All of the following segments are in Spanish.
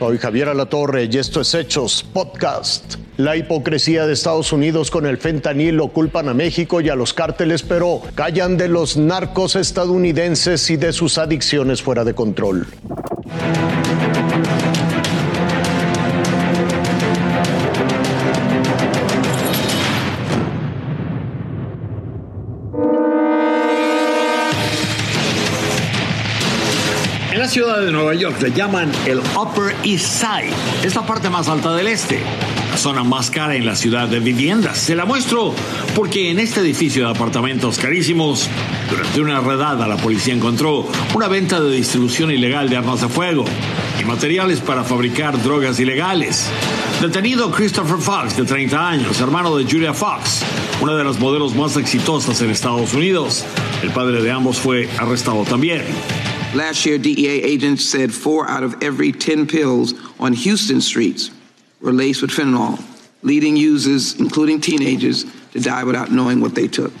Soy Javier Alatorre y esto es Hechos Podcast. La hipocresía de Estados Unidos con el fentanilo culpan a México y a los cárteles, pero callan de los narcos estadounidenses y de sus adicciones fuera de control. Ciudad de Nueva York le llaman el Upper East Side. Es la parte más alta del este. La zona más cara en la ciudad de viviendas. Se la muestro porque en este edificio de apartamentos carísimos, durante una redada la policía encontró una venta de distribución ilegal de armas de fuego y materiales para fabricar drogas ilegales. Detenido Christopher Fox, de 30 años, hermano de Julia Fox, una de las modelos más exitosas en Estados Unidos. El padre de ambos fue arrestado también. Last year, DEA agents said four out of every 10 pills on Houston streets were laced with fentanyl, leading users, including teenagers, to die without knowing what they took.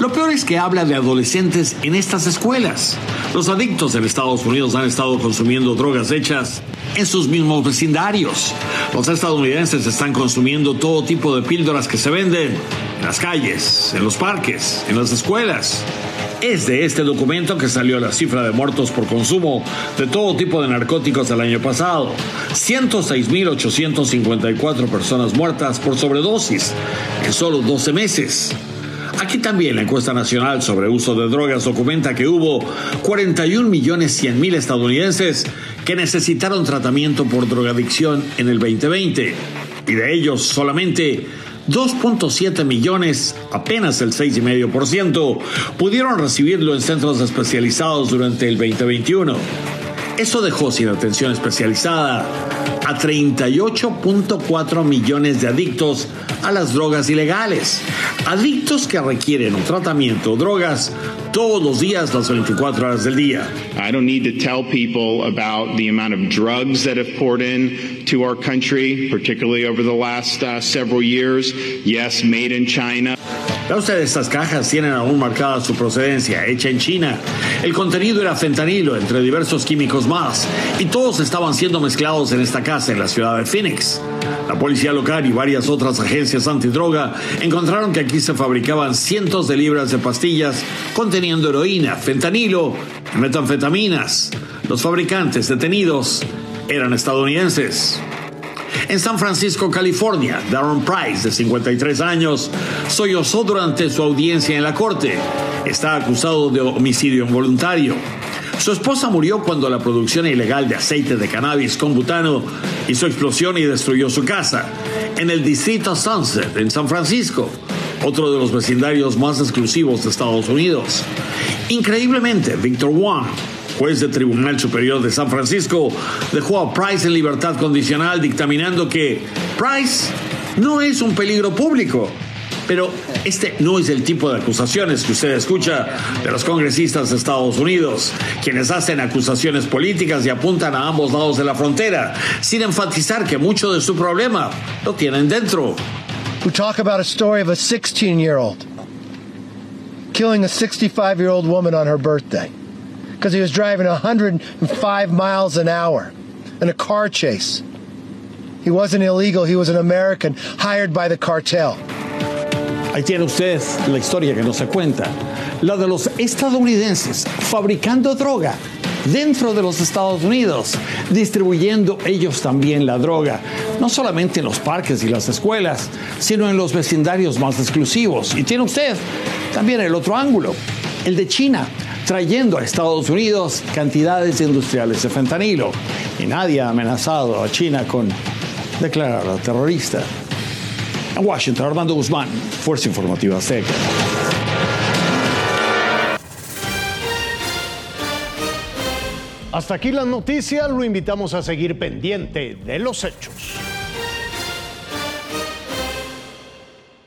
Lo peor es que habla de adolescentes en estas escuelas. Los adictos en Estados Unidos han estado consumiendo drogas hechas en sus mismos vecindarios. Los estadounidenses están consumiendo todo tipo de píldoras que se venden en las calles, en los parques, en las escuelas. Es de este documento que salió la cifra de muertos por consumo de todo tipo de narcóticos el año pasado. 106.854 personas muertas por sobredosis en solo 12 meses. Aquí también la encuesta nacional sobre uso de drogas documenta que hubo 41 millones 100 mil estadounidenses que necesitaron tratamiento por drogadicción en el 2020 y de ellos solamente 2.7 millones, apenas el 6,5%, pudieron recibirlo en centros especializados durante el 2021. Eso dejó sin atención especializada a 38.4 millones de adictos a las drogas ilegales. Adictos que requieren un tratamiento drogas todos los días, las 24 horas del día. I don't need to tell people about the amount of drugs that have poured in to our country, particularly over the last uh, several years. Yes, made in China. Ya ustedes, estas cajas tienen aún marcada su procedencia, hecha en China. El contenido era fentanilo, entre diversos químicos más, y todos estaban siendo mezclados en esta casa en la ciudad de Phoenix. La policía local y varias otras agencias antidroga encontraron que aquí se fabricaban cientos de libras de pastillas conteniendo heroína, fentanilo y metanfetaminas. Los fabricantes detenidos eran estadounidenses. En San Francisco, California, Darren Price, de 53 años, sollozó durante su audiencia en la corte. Está acusado de homicidio involuntario. Su esposa murió cuando la producción ilegal de aceite de cannabis con butano hizo explosión y destruyó su casa en el distrito Sunset, en San Francisco, otro de los vecindarios más exclusivos de Estados Unidos. Increíblemente, Victor Wong, juez del Tribunal Superior de San Francisco, dejó a Price en libertad condicional dictaminando que Price no es un peligro público pero este no es el tipo de acusaciones que usted escucha de los congresistas de Estados Unidos, quienes hacen acusaciones políticas y apuntan a ambos lados de la frontera, sin enfatizar que mucho de su problema lo tienen dentro. We talk about a story of a 16-year-old killing a 65-year-old woman on her birthday because he was driving 105 miles an hour in a car chase. He wasn't illegal, he was an American hired by the cartel. Ahí tiene usted la historia que no se cuenta, la de los estadounidenses fabricando droga dentro de los Estados Unidos, distribuyendo ellos también la droga, no solamente en los parques y las escuelas, sino en los vecindarios más exclusivos. Y tiene usted también el otro ángulo, el de China, trayendo a Estados Unidos cantidades industriales de fentanilo. Y nadie ha amenazado a China con declararla terrorista. En Washington, Armando Guzmán, Fuerza Informativa Azteca. Hasta aquí las noticias, lo invitamos a seguir pendiente de los hechos.